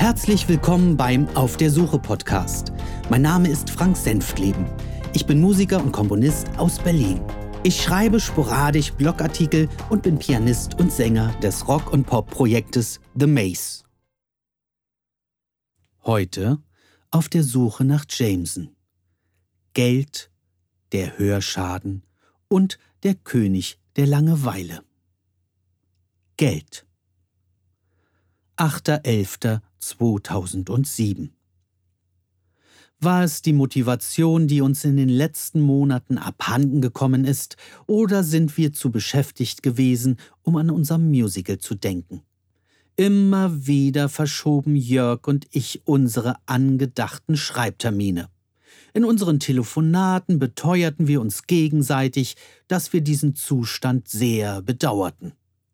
Herzlich willkommen beim Auf der Suche Podcast. Mein Name ist Frank Senftleben. Ich bin Musiker und Komponist aus Berlin. Ich schreibe sporadisch Blogartikel und bin Pianist und Sänger des Rock- und Pop-Projektes The Maze. Heute auf der Suche nach Jameson. Geld, der Hörschaden und der König der Langeweile. Geld. 8.11.2007 War es die Motivation, die uns in den letzten Monaten abhanden gekommen ist, oder sind wir zu beschäftigt gewesen, um an unser Musical zu denken? Immer wieder verschoben Jörg und ich unsere angedachten Schreibtermine. In unseren Telefonaten beteuerten wir uns gegenseitig, dass wir diesen Zustand sehr bedauerten.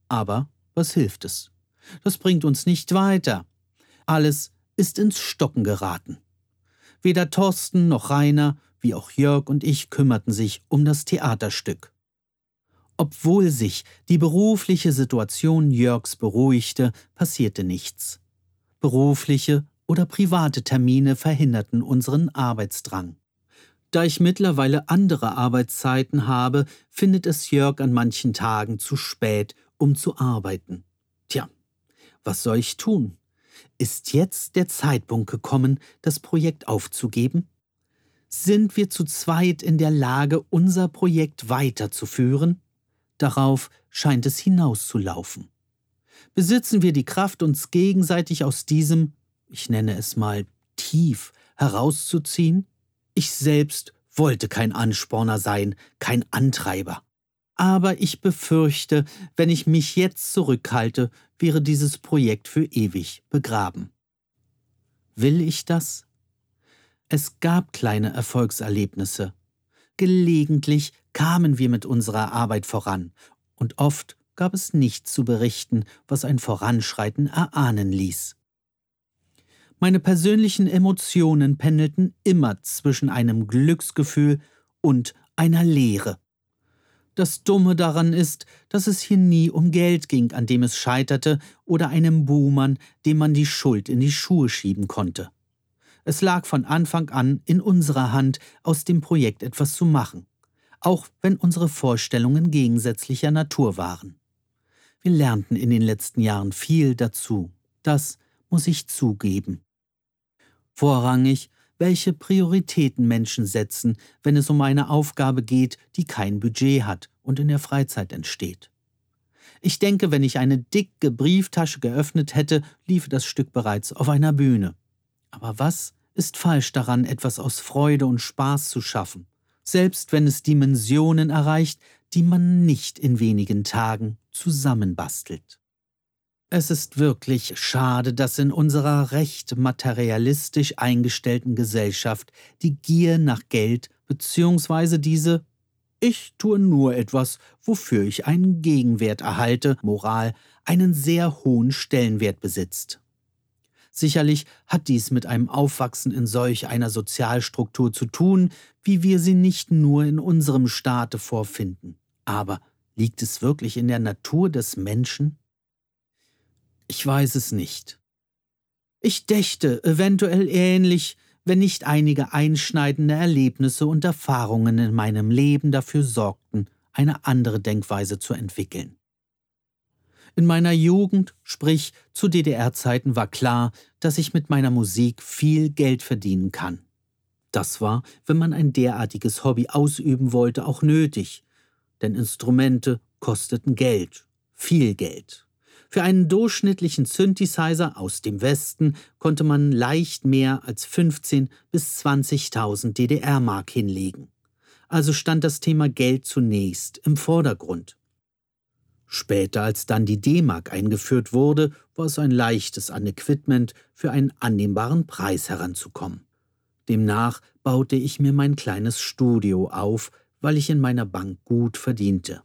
Aber was hilft es? Das bringt uns nicht weiter. Alles ist ins Stocken geraten. Weder Thorsten noch Rainer, wie auch Jörg und ich kümmerten sich um das Theaterstück. Obwohl sich die berufliche Situation Jörgs beruhigte, passierte nichts. Berufliche oder private Termine verhinderten unseren Arbeitsdrang. Da ich mittlerweile andere Arbeitszeiten habe, findet es Jörg an manchen Tagen zu spät, um zu arbeiten. Tja, was soll ich tun? Ist jetzt der Zeitpunkt gekommen, das Projekt aufzugeben? Sind wir zu zweit in der Lage, unser Projekt weiterzuführen? Darauf scheint es hinauszulaufen. Besitzen wir die Kraft, uns gegenseitig aus diesem, ich nenne es mal, tief herauszuziehen? Ich selbst wollte kein Ansporner sein, kein Antreiber. Aber ich befürchte, wenn ich mich jetzt zurückhalte, wäre dieses Projekt für ewig begraben. Will ich das? Es gab kleine Erfolgserlebnisse. Gelegentlich kamen wir mit unserer Arbeit voran, und oft gab es nichts zu berichten, was ein Voranschreiten erahnen ließ. Meine persönlichen Emotionen pendelten immer zwischen einem Glücksgefühl und einer Leere. Das Dumme daran ist, dass es hier nie um Geld ging, an dem es scheiterte, oder einem Buhmann, dem man die Schuld in die Schuhe schieben konnte. Es lag von Anfang an in unserer Hand, aus dem Projekt etwas zu machen, auch wenn unsere Vorstellungen gegensätzlicher Natur waren. Wir lernten in den letzten Jahren viel dazu, das muss ich zugeben. Vorrangig welche Prioritäten Menschen setzen, wenn es um eine Aufgabe geht, die kein Budget hat und in der Freizeit entsteht. Ich denke, wenn ich eine dicke Brieftasche geöffnet hätte, liefe das Stück bereits auf einer Bühne. Aber was ist falsch daran, etwas aus Freude und Spaß zu schaffen, selbst wenn es Dimensionen erreicht, die man nicht in wenigen Tagen zusammenbastelt? Es ist wirklich schade, dass in unserer recht materialistisch eingestellten Gesellschaft die Gier nach Geld bzw. diese Ich tue nur etwas, wofür ich einen Gegenwert erhalte, Moral, einen sehr hohen Stellenwert besitzt. Sicherlich hat dies mit einem Aufwachsen in solch einer Sozialstruktur zu tun, wie wir sie nicht nur in unserem Staate vorfinden. Aber liegt es wirklich in der Natur des Menschen? Ich weiß es nicht. Ich dächte eventuell ähnlich, wenn nicht einige einschneidende Erlebnisse und Erfahrungen in meinem Leben dafür sorgten, eine andere Denkweise zu entwickeln. In meiner Jugend, sprich zu DDR-Zeiten, war klar, dass ich mit meiner Musik viel Geld verdienen kann. Das war, wenn man ein derartiges Hobby ausüben wollte, auch nötig, denn Instrumente kosteten Geld, viel Geld. Für einen durchschnittlichen Synthesizer aus dem Westen konnte man leicht mehr als 15.000 bis 20.000 DDR-Mark hinlegen. Also stand das Thema Geld zunächst im Vordergrund. Später, als dann die D-Mark eingeführt wurde, war es ein leichtes an Equipment für einen annehmbaren Preis heranzukommen. Demnach baute ich mir mein kleines Studio auf, weil ich in meiner Bank gut verdiente.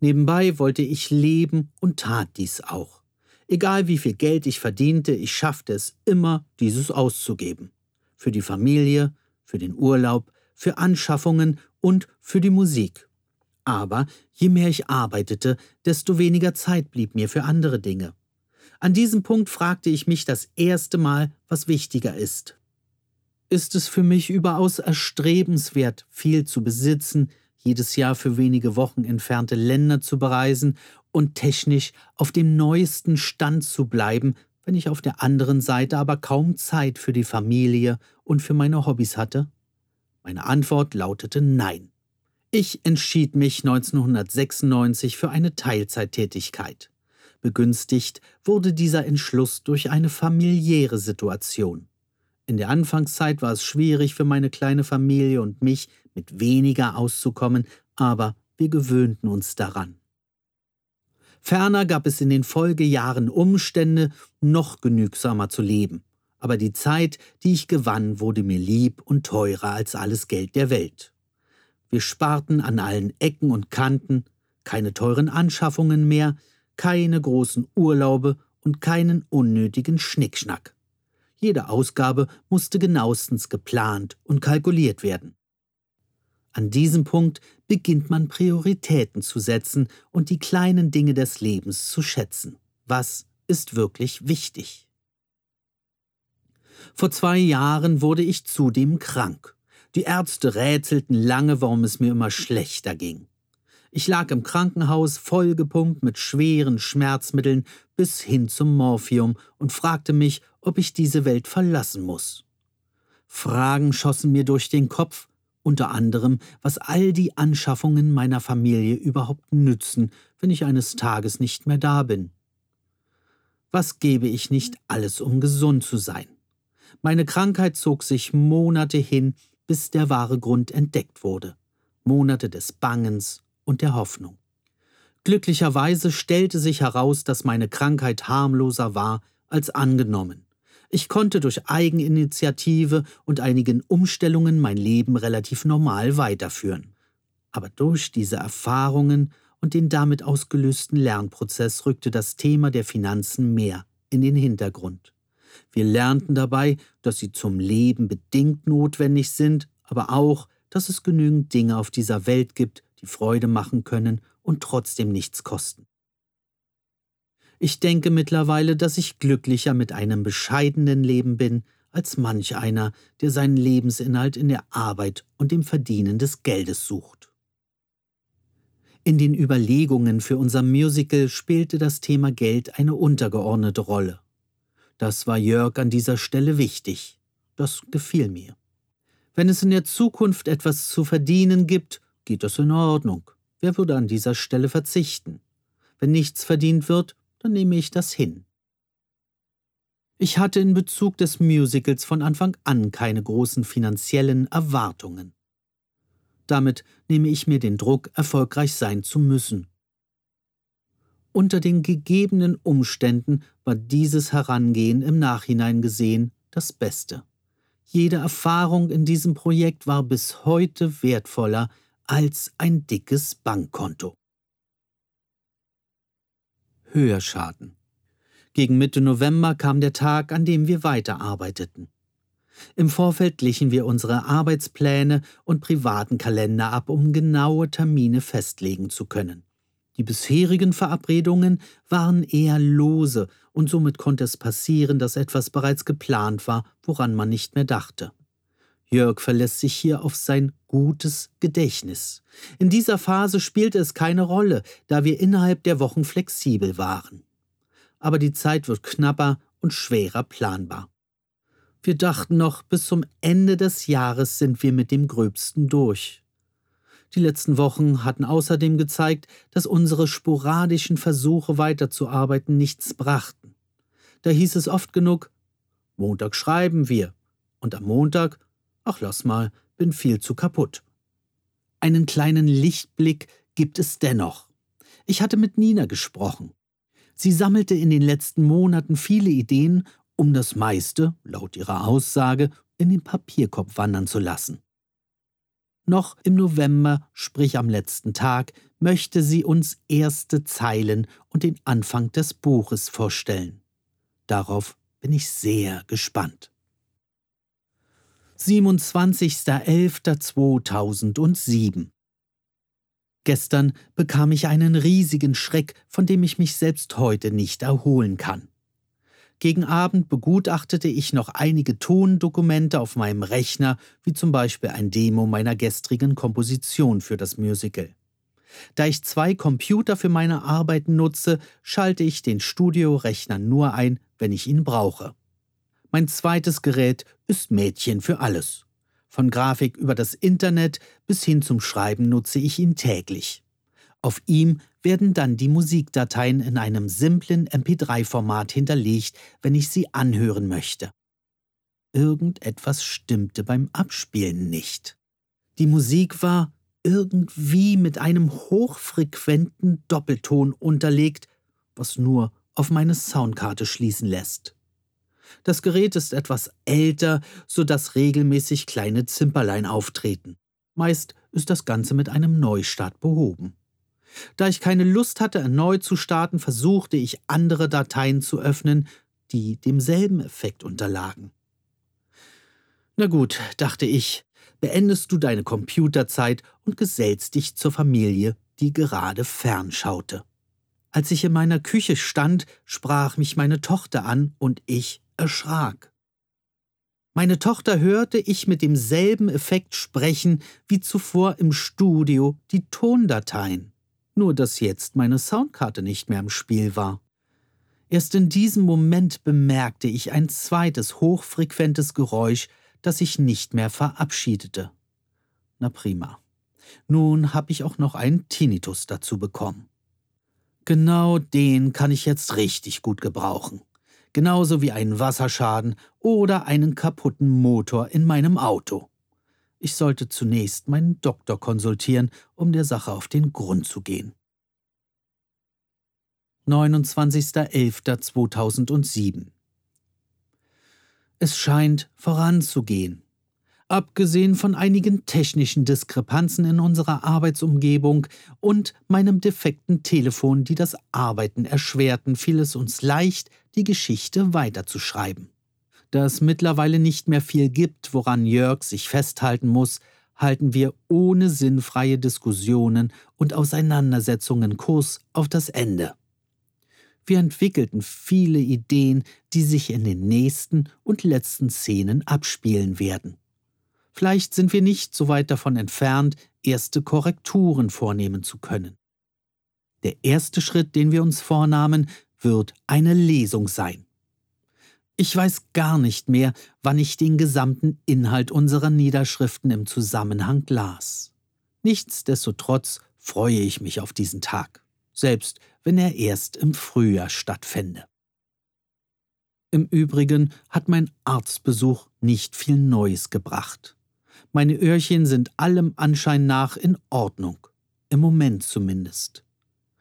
Nebenbei wollte ich leben und tat dies auch. Egal wie viel Geld ich verdiente, ich schaffte es immer, dieses auszugeben. Für die Familie, für den Urlaub, für Anschaffungen und für die Musik. Aber je mehr ich arbeitete, desto weniger Zeit blieb mir für andere Dinge. An diesem Punkt fragte ich mich das erste Mal, was wichtiger ist. Ist es für mich überaus erstrebenswert, viel zu besitzen, jedes Jahr für wenige Wochen entfernte Länder zu bereisen und technisch auf dem neuesten Stand zu bleiben, wenn ich auf der anderen Seite aber kaum Zeit für die Familie und für meine Hobbys hatte? Meine Antwort lautete Nein. Ich entschied mich 1996 für eine Teilzeittätigkeit. Begünstigt wurde dieser Entschluss durch eine familiäre Situation. In der Anfangszeit war es schwierig für meine kleine Familie und mich, mit weniger auszukommen, aber wir gewöhnten uns daran. Ferner gab es in den Folgejahren Umstände, noch genügsamer zu leben. Aber die Zeit, die ich gewann, wurde mir lieb und teurer als alles Geld der Welt. Wir sparten an allen Ecken und Kanten, keine teuren Anschaffungen mehr, keine großen Urlaube und keinen unnötigen Schnickschnack. Jede Ausgabe musste genauestens geplant und kalkuliert werden. An diesem Punkt beginnt man Prioritäten zu setzen und die kleinen Dinge des Lebens zu schätzen. Was ist wirklich wichtig? Vor zwei Jahren wurde ich zudem krank. Die Ärzte rätselten lange, warum es mir immer schlechter ging. Ich lag im Krankenhaus vollgepumpt mit schweren Schmerzmitteln bis hin zum Morphium und fragte mich, ob ich diese Welt verlassen muss. Fragen schossen mir durch den Kopf, unter anderem, was all die Anschaffungen meiner Familie überhaupt nützen, wenn ich eines Tages nicht mehr da bin. Was gebe ich nicht alles, um gesund zu sein? Meine Krankheit zog sich Monate hin, bis der wahre Grund entdeckt wurde. Monate des Bangens und der Hoffnung. Glücklicherweise stellte sich heraus, dass meine Krankheit harmloser war als angenommen. Ich konnte durch Eigeninitiative und einigen Umstellungen mein Leben relativ normal weiterführen. Aber durch diese Erfahrungen und den damit ausgelösten Lernprozess rückte das Thema der Finanzen mehr in den Hintergrund. Wir lernten dabei, dass sie zum Leben bedingt notwendig sind, aber auch, dass es genügend Dinge auf dieser Welt gibt, die Freude machen können und trotzdem nichts kosten. Ich denke mittlerweile, dass ich glücklicher mit einem bescheidenen Leben bin, als manch einer, der seinen Lebensinhalt in der Arbeit und dem Verdienen des Geldes sucht. In den Überlegungen für unser Musical spielte das Thema Geld eine untergeordnete Rolle. Das war Jörg an dieser Stelle wichtig. Das gefiel mir. Wenn es in der Zukunft etwas zu verdienen gibt, geht das in Ordnung. Wer würde an dieser Stelle verzichten? Wenn nichts verdient wird, dann nehme ich das hin. Ich hatte in Bezug des Musicals von Anfang an keine großen finanziellen Erwartungen. Damit nehme ich mir den Druck, erfolgreich sein zu müssen. Unter den gegebenen Umständen war dieses Herangehen im Nachhinein gesehen das Beste. Jede Erfahrung in diesem Projekt war bis heute wertvoller als ein dickes Bankkonto. Hörschaden. Gegen Mitte November kam der Tag, an dem wir weiterarbeiteten. Im Vorfeld glichen wir unsere Arbeitspläne und privaten Kalender ab, um genaue Termine festlegen zu können. Die bisherigen Verabredungen waren eher lose, und somit konnte es passieren, dass etwas bereits geplant war, woran man nicht mehr dachte. Jörg verlässt sich hier auf sein gutes Gedächtnis. In dieser Phase spielte es keine Rolle, da wir innerhalb der Wochen flexibel waren. Aber die Zeit wird knapper und schwerer planbar. Wir dachten noch, bis zum Ende des Jahres sind wir mit dem Gröbsten durch. Die letzten Wochen hatten außerdem gezeigt, dass unsere sporadischen Versuche weiterzuarbeiten nichts brachten. Da hieß es oft genug, Montag schreiben wir, und am Montag Ach, lass mal, bin viel zu kaputt. Einen kleinen Lichtblick gibt es dennoch. Ich hatte mit Nina gesprochen. Sie sammelte in den letzten Monaten viele Ideen, um das meiste, laut ihrer Aussage, in den Papierkorb wandern zu lassen. Noch im November, sprich am letzten Tag, möchte sie uns erste Zeilen und den Anfang des Buches vorstellen. Darauf bin ich sehr gespannt. 27.11.2007 Gestern bekam ich einen riesigen Schreck, von dem ich mich selbst heute nicht erholen kann. Gegen Abend begutachtete ich noch einige Tondokumente auf meinem Rechner, wie zum Beispiel ein Demo meiner gestrigen Komposition für das Musical. Da ich zwei Computer für meine Arbeiten nutze, schalte ich den Studiorechner nur ein, wenn ich ihn brauche. Mein zweites Gerät ist Mädchen für alles. Von Grafik über das Internet bis hin zum Schreiben nutze ich ihn täglich. Auf ihm werden dann die Musikdateien in einem simplen MP3-Format hinterlegt, wenn ich sie anhören möchte. Irgendetwas stimmte beim Abspielen nicht. Die Musik war irgendwie mit einem hochfrequenten Doppelton unterlegt, was nur auf meine Soundkarte schließen lässt. Das Gerät ist etwas älter, so dass regelmäßig kleine Zimperlein auftreten. Meist ist das Ganze mit einem Neustart behoben. Da ich keine Lust hatte, erneut zu starten, versuchte ich andere Dateien zu öffnen, die demselben Effekt unterlagen. Na gut, dachte ich, beendest du deine Computerzeit und gesellst dich zur Familie, die gerade fernschaute. Als ich in meiner Küche stand, sprach mich meine Tochter an und ich erschrak. Meine Tochter hörte ich mit demselben Effekt sprechen wie zuvor im Studio die Tondateien nur dass jetzt meine Soundkarte nicht mehr im Spiel war. Erst in diesem Moment bemerkte ich ein zweites hochfrequentes Geräusch, das sich nicht mehr verabschiedete. Na prima. Nun habe ich auch noch einen Tinnitus dazu bekommen. Genau den kann ich jetzt richtig gut gebrauchen. Genauso wie einen Wasserschaden oder einen kaputten Motor in meinem Auto. Ich sollte zunächst meinen Doktor konsultieren, um der Sache auf den Grund zu gehen. 29.11.2007 Es scheint voranzugehen. Abgesehen von einigen technischen Diskrepanzen in unserer Arbeitsumgebung und meinem defekten Telefon, die das Arbeiten erschwerten, fiel es uns leicht, die Geschichte weiterzuschreiben. Da es mittlerweile nicht mehr viel gibt, woran Jörg sich festhalten muss, halten wir ohne sinnfreie Diskussionen und Auseinandersetzungen Kurs auf das Ende. Wir entwickelten viele Ideen, die sich in den nächsten und letzten Szenen abspielen werden. Vielleicht sind wir nicht so weit davon entfernt, erste Korrekturen vornehmen zu können. Der erste Schritt, den wir uns vornahmen, wird eine Lesung sein. Ich weiß gar nicht mehr, wann ich den gesamten Inhalt unserer Niederschriften im Zusammenhang las. Nichtsdestotrotz freue ich mich auf diesen Tag, selbst wenn er erst im Frühjahr stattfände. Im Übrigen hat mein Arztbesuch nicht viel Neues gebracht. Meine Öhrchen sind allem Anschein nach in Ordnung, im Moment zumindest.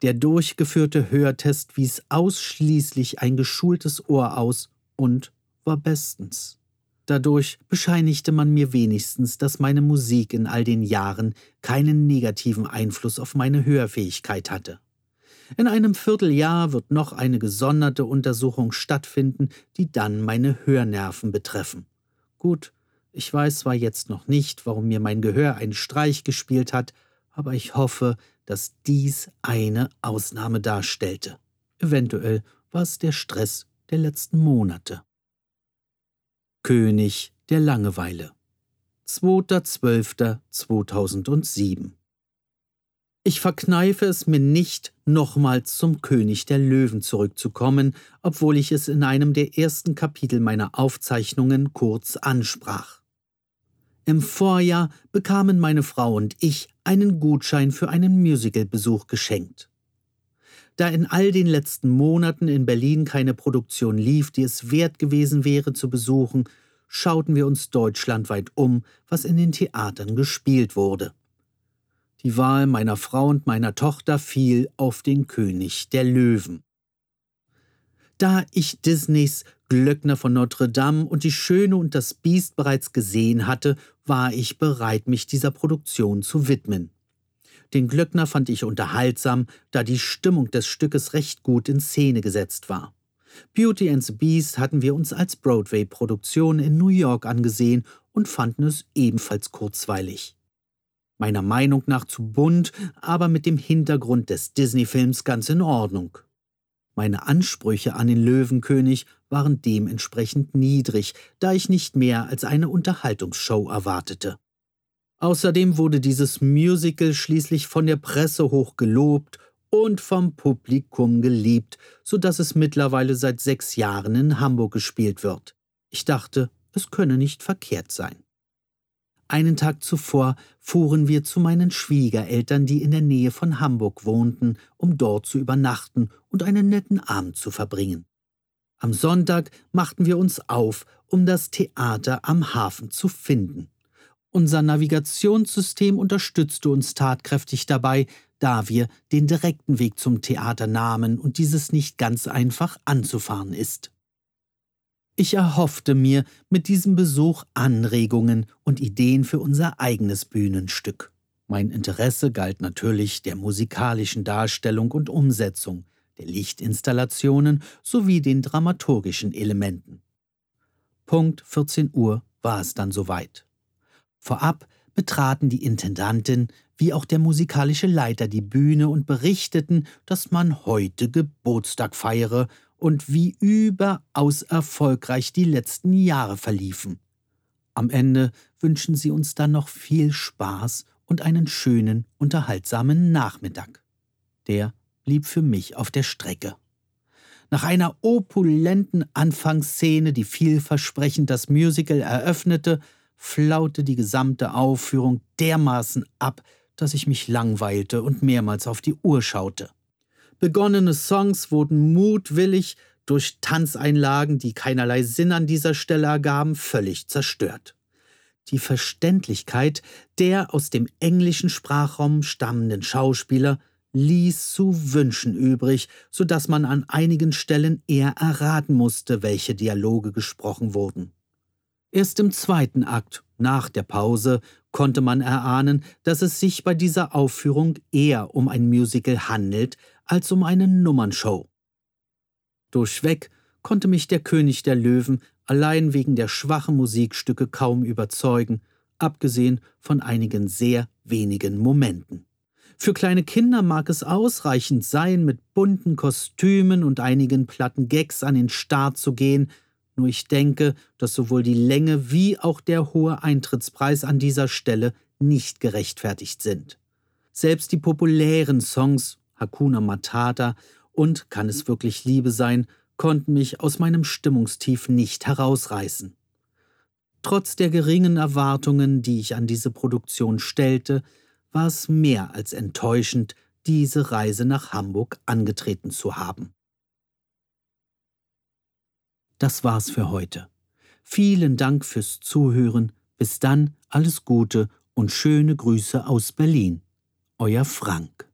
Der durchgeführte Hörtest wies ausschließlich ein geschultes Ohr aus und war bestens. Dadurch bescheinigte man mir wenigstens, dass meine Musik in all den Jahren keinen negativen Einfluss auf meine Hörfähigkeit hatte. In einem Vierteljahr wird noch eine gesonderte Untersuchung stattfinden, die dann meine Hörnerven betreffen. Gut, ich weiß zwar jetzt noch nicht, warum mir mein Gehör einen Streich gespielt hat, aber ich hoffe, dass dies eine Ausnahme darstellte. Eventuell war es der Stress der letzten Monate. König der Langeweile 2.12.2007 Ich verkneife es mir nicht, nochmals zum König der Löwen zurückzukommen, obwohl ich es in einem der ersten Kapitel meiner Aufzeichnungen kurz ansprach. Im Vorjahr bekamen meine Frau und ich einen Gutschein für einen Musicalbesuch geschenkt. Da in all den letzten Monaten in Berlin keine Produktion lief, die es wert gewesen wäre zu besuchen, schauten wir uns deutschlandweit um, was in den Theatern gespielt wurde. Die Wahl meiner Frau und meiner Tochter fiel auf den König der Löwen. Da ich Disneys Glöckner von Notre Dame und die Schöne und das Biest bereits gesehen hatte, war ich bereit, mich dieser Produktion zu widmen. Den Glöckner fand ich unterhaltsam, da die Stimmung des Stückes recht gut in Szene gesetzt war. Beauty and the Beast hatten wir uns als Broadway-Produktion in New York angesehen und fanden es ebenfalls kurzweilig. Meiner Meinung nach zu bunt, aber mit dem Hintergrund des Disney-Films ganz in Ordnung. Meine Ansprüche an den Löwenkönig waren dementsprechend niedrig, da ich nicht mehr als eine Unterhaltungsshow erwartete. Außerdem wurde dieses Musical schließlich von der Presse hoch gelobt und vom Publikum geliebt, so dass es mittlerweile seit sechs Jahren in Hamburg gespielt wird. Ich dachte, es könne nicht verkehrt sein. Einen Tag zuvor fuhren wir zu meinen Schwiegereltern, die in der Nähe von Hamburg wohnten, um dort zu übernachten und einen netten Abend zu verbringen. Am Sonntag machten wir uns auf, um das Theater am Hafen zu finden. Unser Navigationssystem unterstützte uns tatkräftig dabei, da wir den direkten Weg zum Theater nahmen und dieses nicht ganz einfach anzufahren ist. Ich erhoffte mir mit diesem Besuch Anregungen und Ideen für unser eigenes Bühnenstück. Mein Interesse galt natürlich der musikalischen Darstellung und Umsetzung, der Lichtinstallationen sowie den dramaturgischen Elementen. Punkt 14 Uhr war es dann soweit. Vorab betraten die Intendantin wie auch der musikalische Leiter die Bühne und berichteten, dass man heute Geburtstag feiere und wie überaus erfolgreich die letzten Jahre verliefen. Am Ende wünschen sie uns dann noch viel Spaß und einen schönen, unterhaltsamen Nachmittag. Der blieb für mich auf der Strecke. Nach einer opulenten Anfangsszene, die vielversprechend das Musical eröffnete, flaute die gesamte Aufführung dermaßen ab, dass ich mich langweilte und mehrmals auf die Uhr schaute. Begonnene Songs wurden mutwillig durch Tanzeinlagen, die keinerlei Sinn an dieser Stelle ergaben, völlig zerstört. Die Verständlichkeit der aus dem englischen Sprachraum stammenden Schauspieler ließ zu wünschen übrig, so dass man an einigen Stellen eher erraten musste, welche Dialoge gesprochen wurden. Erst im zweiten Akt, nach der Pause, konnte man erahnen, dass es sich bei dieser Aufführung eher um ein Musical handelt als um eine Nummernshow. Durchweg konnte mich der König der Löwen allein wegen der schwachen Musikstücke kaum überzeugen, abgesehen von einigen sehr wenigen Momenten. Für kleine Kinder mag es ausreichend sein, mit bunten Kostümen und einigen platten Gags an den Start zu gehen, nur ich denke, dass sowohl die Länge wie auch der hohe Eintrittspreis an dieser Stelle nicht gerechtfertigt sind. Selbst die populären Songs Hakuna Matata und Kann es wirklich Liebe sein konnten mich aus meinem Stimmungstief nicht herausreißen. Trotz der geringen Erwartungen, die ich an diese Produktion stellte, war es mehr als enttäuschend, diese Reise nach Hamburg angetreten zu haben. Das war's für heute. Vielen Dank fürs Zuhören. Bis dann, alles Gute und schöne Grüße aus Berlin. Euer Frank.